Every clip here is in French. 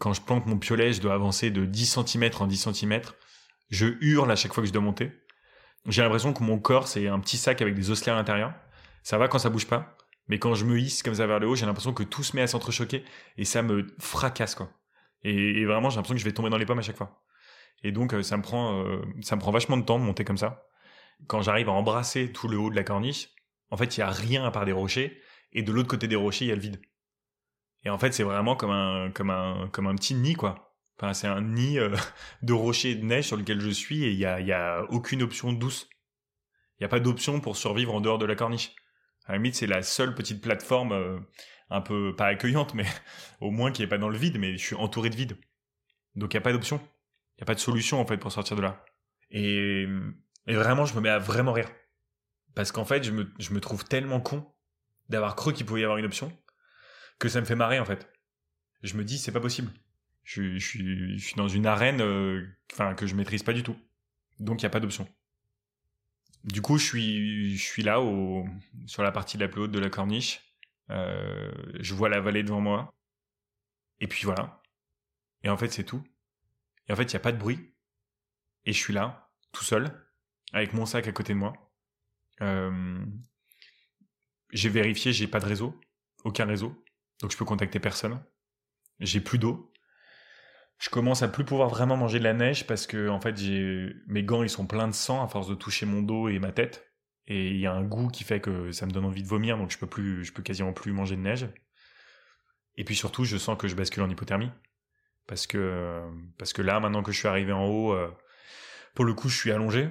Quand je plante mon piolet, je dois avancer de 10 cm en 10 cm. Je hurle à chaque fois que je dois monter. J'ai l'impression que mon corps, c'est un petit sac avec des osselets à l'intérieur. Ça va quand ça bouge pas. Mais quand je me hisse comme ça vers le haut, j'ai l'impression que tout se met à s'entrechoquer et ça me fracasse, quoi. Et, vraiment, j'ai l'impression que je vais tomber dans les pommes à chaque fois. Et donc, euh, ça me prend, euh, ça me prend vachement de temps de monter comme ça. Quand j'arrive à embrasser tout le haut de la corniche, en fait, il y a rien à part des rochers. Et de l'autre côté des rochers, il y a le vide. Et en fait, c'est vraiment comme un, comme un, comme un petit nid, quoi. Enfin, c'est un nid euh, de rochers et de neige sur lequel je suis et il y a, y a aucune option douce. Il n'y a pas d'option pour survivre en dehors de la corniche. À la limite, c'est la seule petite plateforme euh, un peu, pas accueillante, mais au moins qui est pas dans le vide, mais je suis entouré de vide. Donc il n'y a pas d'option. Il n'y a pas de solution, en fait, pour sortir de là. Et, et vraiment, je me mets à vraiment rire. Parce qu'en fait, je me, je me trouve tellement con d'avoir cru qu'il pouvait y avoir une option que ça me fait marrer en fait. Je me dis c'est pas possible. Je, suis, dans une arène euh, que je maîtrise pas du tout. Donc il y a pas d'option. Du coup, je suis là sur la partie la plus haute de la corniche. Euh, je vois la vallée devant moi. Et puis voilà. Et en fait, c'est tout. Et en fait, il y a pas de bruit. Et je suis là, tout seul, avec mon sac à côté de moi. Euh, j'ai vérifié, j'ai pas de réseau, aucun réseau. Donc je peux contacter personne. J'ai plus d'eau. Je commence à plus pouvoir vraiment manger de la neige parce que en fait mes gants ils sont pleins de sang à force de toucher mon dos et ma tête et il y a un goût qui fait que ça me donne envie de vomir donc je peux plus je peux quasiment plus manger de neige. Et puis surtout je sens que je bascule en hypothermie parce que parce que là maintenant que je suis arrivé en haut euh, pour le coup je suis allongé,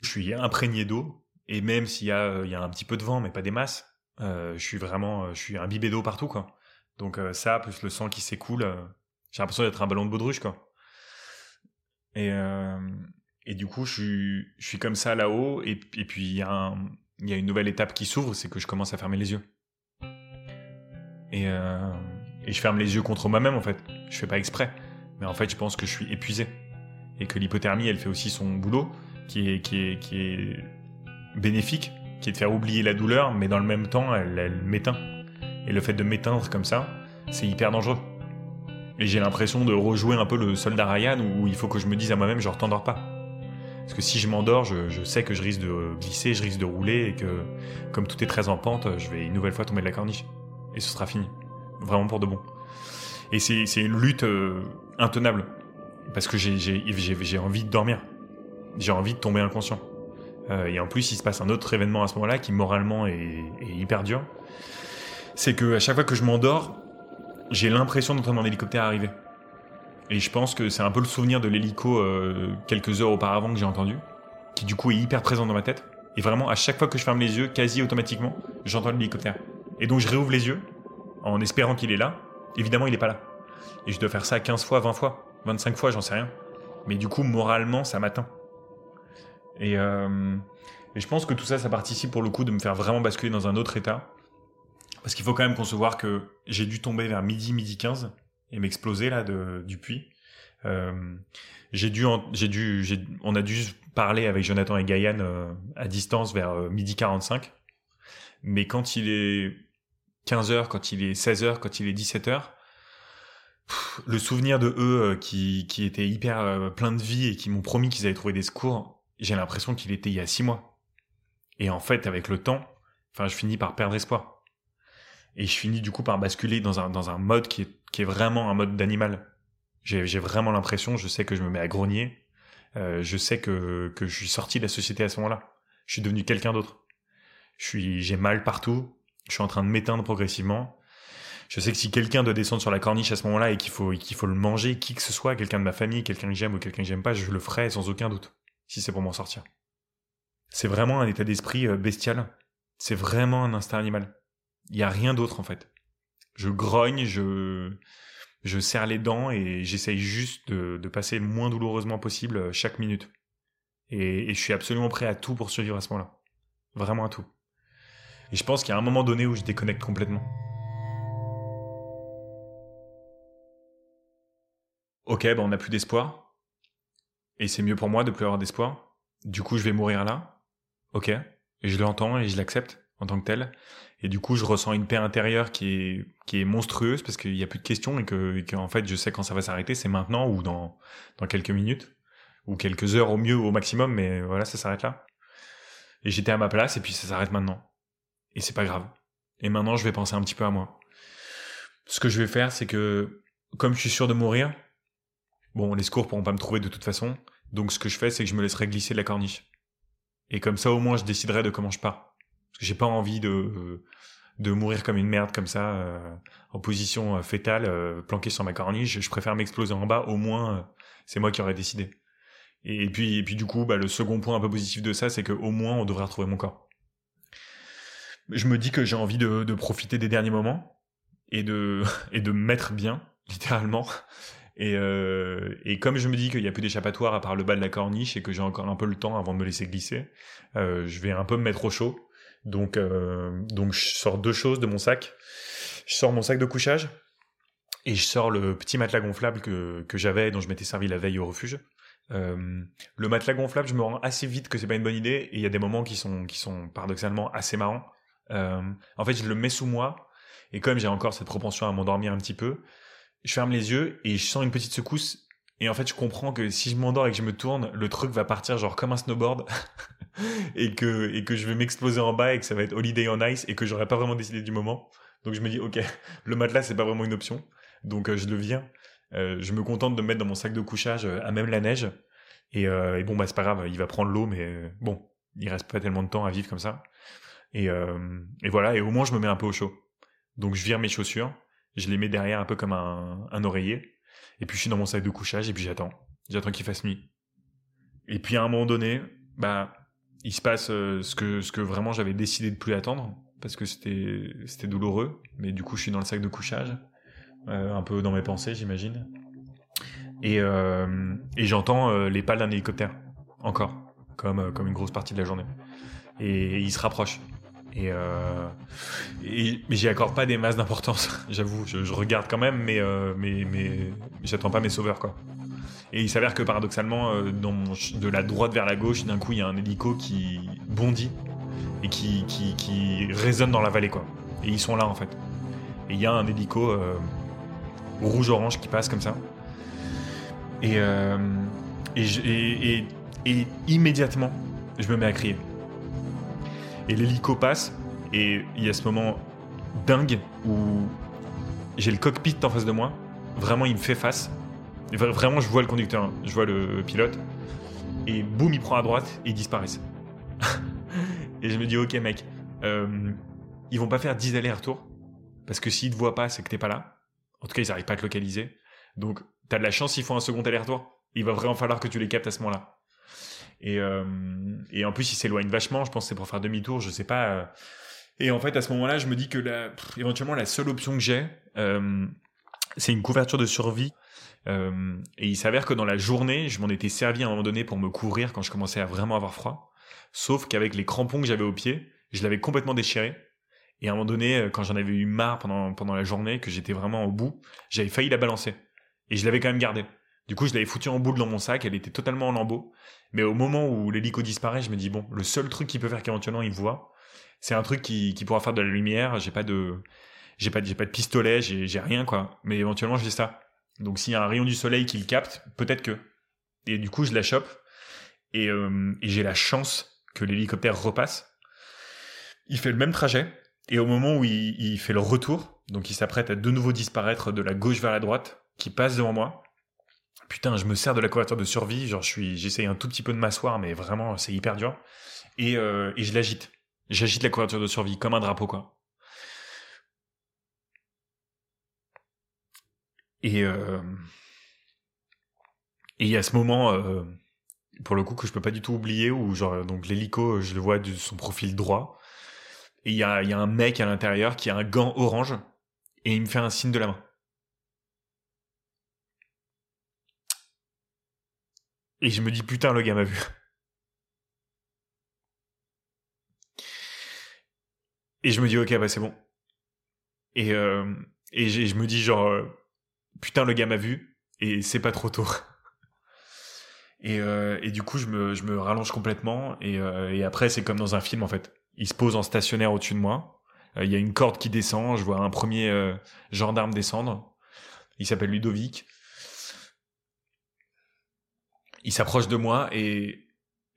je suis imprégné d'eau et même s'il y a il y a un petit peu de vent mais pas des masses, euh, je suis vraiment, euh, je suis imbibé d'eau partout, quoi. Donc euh, ça, plus le sang qui s'écoule, j'ai l'impression d'être un ballon de baudruche, quoi. Et, et du coup, je suis, comme ça là-haut, et, et puis il y, a il y a une nouvelle étape qui s'ouvre, c'est que je commence à fermer les yeux. Et, et je ferme les yeux contre moi-même, en fait. Je fais pas exprès. Mais en fait, je pense que je suis épuisé. Et que l'hypothermie, elle fait aussi son boulot, qui est, qui est, qui est bénéfique qui est de faire oublier la douleur, mais dans le même temps, elle, m'éteint. Et le fait de m'éteindre comme ça, c'est hyper dangereux. Et j'ai l'impression de rejouer un peu le soldat Ryan où il faut que je me dise à moi-même, genre, t'endors pas. Parce que si je m'endors, je, sais que je risque de glisser, je risque de rouler et que, comme tout est très en pente, je vais une nouvelle fois tomber de la corniche. Et ce sera fini. Vraiment pour de bon. Et c'est une lutte euh, intenable. Parce que j'ai envie de dormir. J'ai envie de tomber inconscient. Euh, et en plus, il se passe un autre événement à ce moment-là qui moralement est, hyper dur. C'est que à chaque fois que je m'endors, j'ai l'impression d'entendre un hélicoptère arriver. Et je pense que c'est un peu le souvenir de l'hélico euh, quelques heures auparavant que j'ai entendu, qui du coup est hyper présent dans ma tête. Et vraiment, à chaque fois que je ferme les yeux, quasi automatiquement, j'entends l'hélicoptère. Et donc je réouvre les yeux, en espérant qu'il est là. Évidemment, il n'est pas là. Et je dois faire ça 15 fois, 20 fois, 25 fois, j'en sais rien. Mais du coup, moralement, ça m'atteint. Euh, et, je pense que tout ça, ça participe pour le coup de me faire vraiment basculer dans un autre état. Parce qu'il faut quand même concevoir que j'ai dû tomber vers midi, midi 15 et m'exploser là du puits. Euh, j'ai dû, j'ai dû, on a dû parler avec Jonathan et Gaïan euh, à distance vers midi 45. Mais quand il est 15 h quand il est 16 h quand il est 17 h le souvenir de eux qui, qui étaient hyper plein de vie et qui m'ont promis qu'ils allaient trouver des secours, j'ai l'impression qu'il était il y a six mois. Et en fait, avec le temps, enfin, je finis par perdre espoir. Et je finis du coup par basculer dans un, dans un mode qui est, qui est vraiment un mode d'animal. J'ai vraiment l'impression, je sais que je me mets à grogner, euh, je sais que, que je suis sorti de la société à ce moment-là. Je suis devenu quelqu'un d'autre. J'ai mal partout. Je suis en train de m'éteindre progressivement. Je sais que si quelqu'un doit descendre sur la corniche à ce moment-là et qu'il faut, qu'il faut le manger, qui que ce soit, quelqu'un de ma famille, quelqu'un que j'aime ou quelqu'un que j'aime pas, je le ferai sans aucun doute si c'est pour m'en sortir. C'est vraiment un état d'esprit euh, bestial. C'est vraiment un instinct animal. Il n'y a rien d'autre en fait. Je grogne, je, je serre les dents et j'essaye juste de, passer le moins douloureusement possible euh, chaque minute. Et, je suis absolument prêt à tout pour survivre à ce moment-là. Vraiment à tout. Et je pense qu'il y a un moment donné où je déconnecte complètement. Ok, ben on n'a plus d'espoir et c'est mieux pour moi de plus avoir d'espoir. Du coup, je vais mourir là. Ok. Et je l'entends et je l'accepte. en tant que tel. Et du coup, je ressens une paix intérieure qui est, qui est monstrueuse parce qu'il n'y a plus de questions et que, en fait, je sais quand ça va s'arrêter, c'est maintenant ou dans, dans quelques minutes ou quelques heures au mieux ou au maximum, mais voilà, ça s'arrête là. Et j'étais à ma place et puis ça s'arrête maintenant. Et c'est pas grave. Et maintenant, je vais penser un petit peu à moi. Ce que je vais faire, c'est que, comme je suis sûr de mourir, bon, les secours pourront pas me trouver de toute façon. Donc, ce que je fais, c'est que je me laisserai glisser de la corniche. Et comme ça, au moins, je déciderai de comment je pars. Parce que j'ai pas envie de, de mourir comme une merde comme ça, euh, en position euh, fétale, euh, planqué sur ma corniche. Je préfère m'exploser en bas. Au moins, c'est moi qui aurais décidé. Et puis, et puis du coup, bah, le second point un peu positif de ça, c'est qu'au moins, on devrait retrouver mon corps. Je me dis que j'ai envie de, de profiter des derniers moments et de et de mettre bien, littéralement. Et, euh, et comme je me dis qu'il n'y a plus d'échappatoire à part le bas de la corniche et que j'ai encore un peu le temps avant de me laisser glisser, euh, je vais un peu me mettre au chaud. Donc, euh, donc je sors deux choses de mon sac. Je sors mon sac de couchage et je sors le petit matelas gonflable que, que j'avais dont je m'étais servi la veille au refuge. Le matelas gonflable, je me rends assez vite que c'est pas une bonne idée et il y a des moments qui sont qui sont paradoxalement assez marrants. En fait, je le mets sous moi et comme j'ai encore cette propension à m'endormir un petit peu, je ferme les yeux et je sens une petite secousse. Et en fait, je comprends que si je m'endors et que je me tourne, le truc va partir genre comme un snowboard et que et que je vais m'exploser en bas et que ça va être holiday on ice et que j'aurais pas vraiment décidé du moment. Donc je me dis ok, le matelas c'est pas vraiment une option, donc euh, je le viens. Euh, je me contente de me mettre dans mon sac de couchage euh, à même la neige et, bon bah c'est pas grave, il va prendre l'eau mais bon, il reste pas tellement de temps à vivre comme ça. Et, et voilà, et au moins je me mets un peu au chaud. Donc je vire mes chaussures, je les mets derrière un peu comme un, oreiller, et puis je suis dans mon sac de couchage et puis j'attends. J'attends qu'il fasse nuit. Et puis à un moment donné, bah il se passe euh, ce que ce que vraiment j'avais décidé de plus attendre parce que c'était douloureux, mais du coup je suis dans le sac de couchage, euh, un peu dans mes pensées j'imagine, et euh, et j'entends les pales d'un hélicoptère encore comme comme une grosse partie de la journée, et il se rapproche. Et, euh, et mais j'y accorde pas des masses d'importance, j'avoue. Je, je, regarde quand même, mais euh, mais mais j'attends pas mes sauveurs quoi. Et il s'avère que paradoxalement, euh, dans mon, de la droite vers la gauche, d'un coup, il y a un hélico qui bondit et qui, qui, qui résonne dans la vallée quoi. Et ils sont là en fait. Et il y a un hélico euh, rouge-orange qui passe comme ça. Et, euh, et, et, et, et immédiatement, je me mets à crier. Et l'hélico passe, et il y a ce moment dingue où j'ai le cockpit en face de moi. Vraiment, il me fait face. Vraiment, je vois le conducteur, hein. je vois le pilote. Et boum, il prend à droite et ils disparaissent. et je me dis, ok, mec, euh, ils vont pas faire 10 allers-retours. Parce que s'ils te voient pas, c'est que t'es pas là. En tout cas, ils arrivent pas à te localiser. Donc, t'as de la chance s'ils font un second aller-retour. Il va vraiment falloir que tu les captes à ce moment-là. Et, euh, et en plus, il s'éloigne vachement. Je pense que c'est pour faire demi-tour. Je sais pas. Euh. Et en fait, à ce moment-là, je me dis que éventuellement, la seule option que j'ai, euh, c'est une couverture de survie. Et il s'avère que dans la journée, je m'en étais servi à un moment donné pour me couvrir quand je commençais à vraiment avoir froid. Sauf qu'avec les crampons que j'avais au pied, je l'avais complètement déchiré. Et à un moment donné, quand j'en avais eu marre pendant, pendant la journée, que j'étais vraiment au bout, j'avais failli la balancer. Et je l'avais quand même gardée. Du coup, je l'avais foutu en boule dans mon sac, elle était totalement en lambeaux. Mais au moment où l'hélico disparaît, je me dis, bon, le seul truc qui peut faire qu'éventuellement il voit, c'est un truc qui, qui pourra faire de la lumière. J'ai pas de, j'ai pas, pas de pistolet, j'ai, j'ai rien, quoi. Mais éventuellement, j'ai ça. Donc, s'il y a un rayon du soleil qui le capte, peut-être que. Et du coup, je la chope. Et, euh, j'ai la chance que l'hélicoptère repasse. Il fait le même trajet. Et au moment où il fait le retour, donc il s'apprête à de nouveau disparaître de la gauche vers la droite, qui passe devant moi, putain, je me sers de la couverture de survie, genre je suis, j'essaye un tout petit peu de m'asseoir, mais vraiment c'est hyper dur, et, euh, et je l'agite. J'agite la couverture de survie comme un drapeau quoi. Et euh, et il y a ce moment, euh, pour le coup que je peux pas du tout oublier, où genre donc l'hélico, je le vois de son profil droit, et il y a, y a un mec à l'intérieur qui a un gant orange et il me fait un signe de la main. Et je me dis, putain, le gars m'a vu. Et je me dis, ok, bah c'est bon. Et, euh, et je me dis, genre, euh, putain, le gars m'a vu, et c'est pas trop tôt. et, euh, et du coup, je me, je me rallonge complètement, et, euh, et après, c'est comme dans un film, en fait. il se pose en stationnaire au-dessus de moi. Euh, il y a une corde qui descend. Je vois un premier gendarme descendre. Il s'appelle Ludovic. Il s'approche de moi et,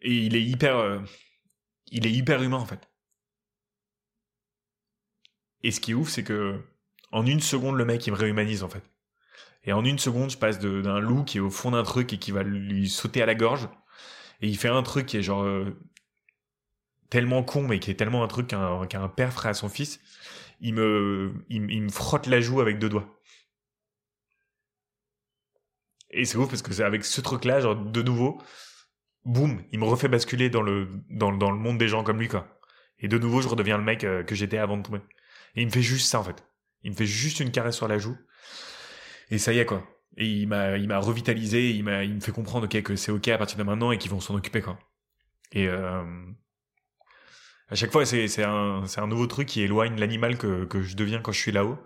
il est hyper, euh, il est hyper humain en fait. Et ce qui est ouf, c'est que en une seconde, le mec il me réhumanise en fait. Et en une seconde, je passe d'un loup qui est au fond d'un truc et qui va lui sauter à la gorge. Et il fait un truc qui est genre euh, tellement con, mais qui est tellement un truc qu'un père ferait à son fils. Il me frotte la joue avec deux doigts. Et c'est ouf parce que avec ce truc-là, genre de nouveau, boum, il me refait basculer dans le, dans, dans le monde des gens comme lui, quoi. Et de nouveau, je redeviens le mec euh, que j'étais avant de tomber. Et il me fait juste ça, en fait. Il me fait juste une caresse sur la joue. Et ça y est, quoi. Et il m'a, il m'a revitalisé, il m'a, il me fait comprendre, ok, que c'est ok à partir de maintenant et qu'ils vont s'en occuper, quoi. Et, euh, à chaque fois, c'est, c'est un, c'est un nouveau truc qui éloigne l'animal que, que je deviens quand je suis là-haut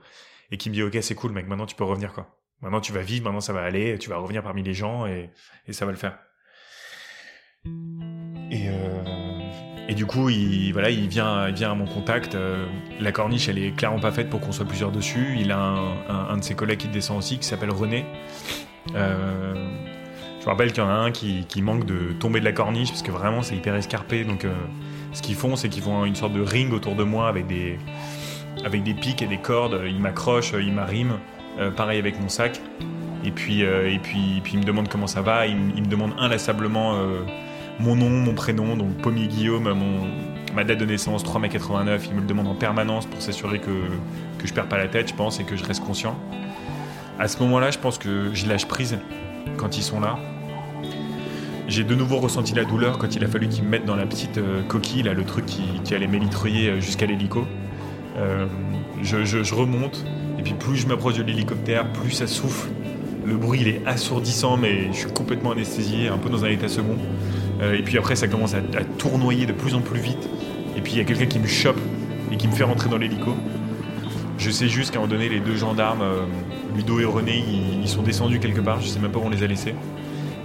et qui me dit, ok, c'est cool, mec, maintenant tu peux revenir, quoi. Maintenant tu vas vivre, maintenant ça va aller, tu vas revenir parmi les gens et, et ça va le faire. Et, euh, et du coup, il, voilà, il vient, il vient à mon contact. euh, la corniche, elle est clairement pas faite pour qu'on soit plusieurs dessus. Il a un, de ses collègues qui descend aussi, qui s'appelle René. Euh, je me rappelle qu'il y en a un qui, qui manque de tomber de la corniche parce que vraiment c'est hyper escarpé. Donc, ce qu'ils font, c'est qu'ils font une sorte de ring autour de moi avec des, avec des pics et des cordes. Ils m'accrochent, ils m'arriment. Euh, pareil avec mon sac. Et puis, euh, et puis, puis il me demande comment ça va. Il, me- demande inlassablement euh, mon nom, mon prénom, donc Pommier Guillaume, ma date de naissance, 3 mai 89. Il me le demande en permanence pour s'assurer que, que je perds pas la tête, je pense, et que je reste conscient. À ce moment-là, je pense que je lâche prise quand ils sont là. J'ai de nouveau ressenti la douleur quand il a fallu qu'ils me mettent dans la petite coquille, le truc qui, allait m'élitreuiller euh, jusqu'à l'hélico. Je, remonte, puis plus je m'approche de l'hélicoptère, plus ça souffle. Le bruit, il est assourdissant, mais je suis complètement anesthésié, un peu dans un état second. Euh, et puis après, ça commence à, tournoyer de plus en plus vite. Et puis il y a quelqu'un qui me chope et qui me fait rentrer dans l'hélico. Je sais juste qu'à un moment donné, les deux gendarmes, euh, Ludo et René, ils, sont descendus quelque part. Je sais même pas où on les a laissés.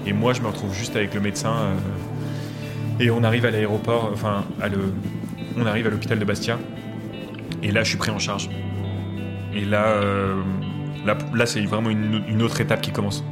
Et moi, je me retrouve juste avec le médecin. euh, et on arrive à l'aéroport, enfin, on arrive à l'hôpital de Bastia. Et là, je suis pris en charge. Et là, euh, là, là c'est vraiment une, une autre étape qui commence.